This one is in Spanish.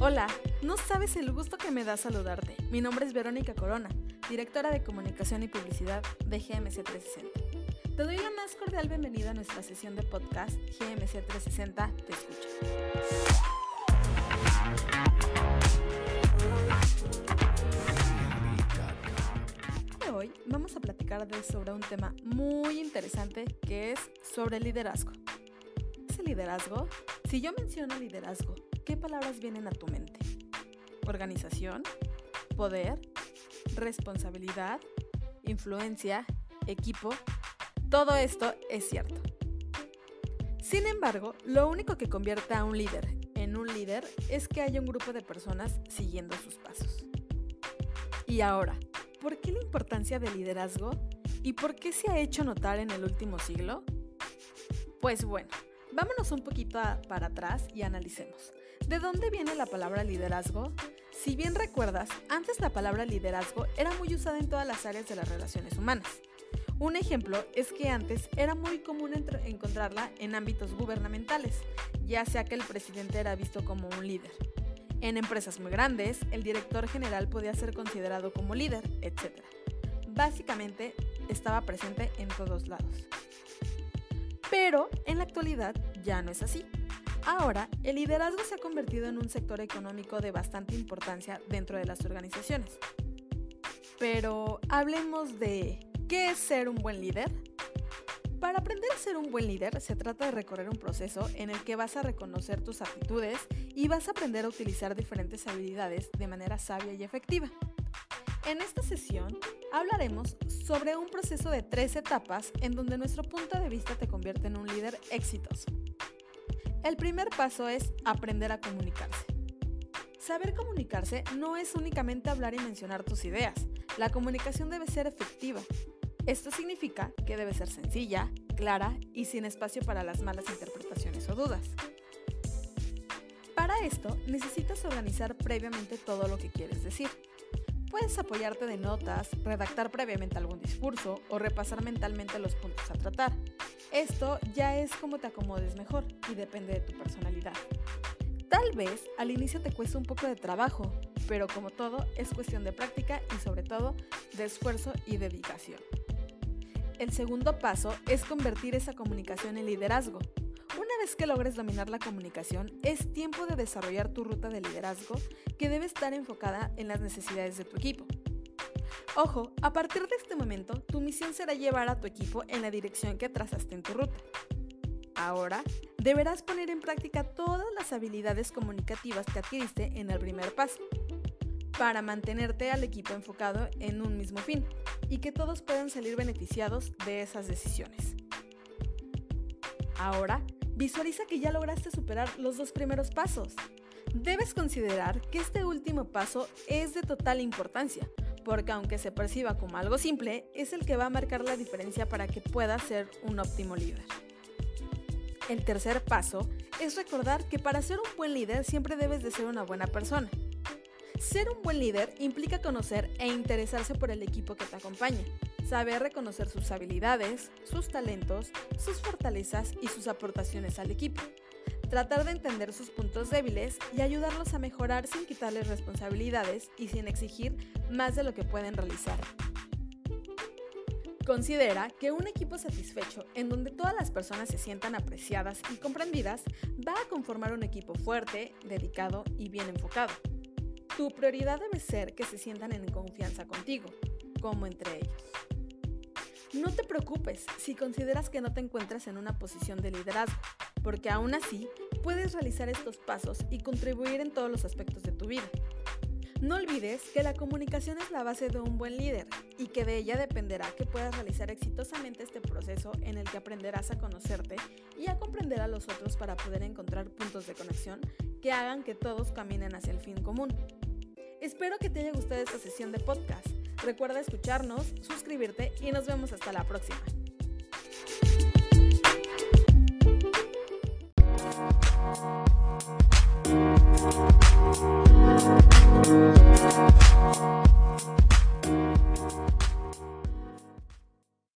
Hola, no sabes el gusto que me da saludarte. Mi nombre es Verónica Corona, directora de Comunicación y Publicidad de GMC 360. Te doy la más cordial bienvenida a nuestra sesión de podcast GMC 360 Te Escucha. Hoy vamos a platicar sobre un tema muy interesante que es sobre liderazgo. ¿Qué liderazgo? Si yo menciono liderazgo, ¿qué palabras vienen a tu mente? Organización, poder, responsabilidad, influencia, equipo. Todo esto es cierto. Sin embargo, lo único que convierte a un líder en un líder es que haya un grupo de personas siguiendo sus pasos. Y ahora, ¿por qué la importancia del liderazgo y por qué se ha hecho notar en el último siglo? Pues bueno, vámonos un poquito para atrás y analicemos. ¿De dónde viene la palabra liderazgo? Si bien recuerdas, antes la palabra liderazgo era muy usada en todas las áreas de las relaciones humanas. Un ejemplo es que antes era muy común encontrarla en ámbitos gubernamentales, ya sea que el presidente era visto como un líder. En empresas muy grandes, el director general podía ser considerado como líder, etc. Básicamente, estaba presente en todos lados. Pero en la actualidad ya no es así. Ahora, el liderazgo se ha convertido en un sector económico de bastante importancia dentro de las organizaciones. Pero hablemos de ¿qué es ser un buen líder? Para aprender a ser un buen líder se trata de recorrer un proceso en el que vas a reconocer tus aptitudes y vas a aprender a utilizar diferentes habilidades de manera sabia y efectiva. En esta sesión hablaremos sobre un proceso de tres etapas en donde nuestro punto de vista te convierte en un líder exitoso. El primer paso es aprender a comunicarse. Saber comunicarse no es únicamente hablar y mencionar tus ideas. La comunicación debe ser efectiva. Esto significa que debe ser sencilla, clara y sin espacio para las malas interpretaciones o dudas. Para esto necesitas organizar previamente todo lo que quieres decir. Puedes apoyarte de notas, redactar previamente algún discurso o repasar mentalmente los puntos a tratar. Esto ya es como te acomodes mejor y depende de tu personalidad. Tal vez al inicio te cueste un poco de trabajo, pero como todo es cuestión de práctica y sobre todo de esfuerzo y dedicación. El segundo paso es convertir esa comunicación en liderazgo. Una vez que logres dominar la comunicación, es tiempo de desarrollar tu ruta de liderazgo que debe estar enfocada en las necesidades de tu equipo. Ojo, a partir de este momento, tu misión será llevar a tu equipo en la dirección que trazaste en tu ruta. Ahora, deberás poner en práctica todas las habilidades comunicativas que adquiriste en el primer paso, para mantenerte al equipo enfocado en un mismo fin y que todos puedan salir beneficiados de esas decisiones. Ahora, visualiza que ya lograste superar los dos primeros pasos. Debes considerar que este último paso es de total importancia, porque aunque se perciba como algo simple, es el que va a marcar la diferencia para que puedas ser un óptimo líder. El tercer paso es recordar que para ser un buen líder siempre debes de ser una buena persona. Ser un buen líder implica conocer e interesarse por el equipo que te acompaña, saber reconocer sus habilidades, sus talentos, sus fortalezas y sus aportaciones al equipo tratar de entender sus puntos débiles y ayudarlos a mejorar sin quitarles responsabilidades y sin exigir más de lo que pueden realizar. Considera que un equipo satisfecho en donde todas las personas se sientan apreciadas y comprendidas va a conformar un equipo fuerte, dedicado y bien enfocado. Tu prioridad debe ser que se sientan en confianza contigo, como entre ellos. No te preocupes si consideras que no te encuentras en una posición de liderazgo porque aún así puedes realizar estos pasos y contribuir en todos los aspectos de tu vida. No olvides que la comunicación es la base de un buen líder y que de ella dependerá que puedas realizar exitosamente este proceso en el que aprenderás a conocerte y a comprender a los otros para poder encontrar puntos de conexión que hagan que todos caminen hacia el fin común. Espero que te haya gustado esta sesión de podcast. Recuerda escucharnos, suscribirte y nos vemos hasta la próxima.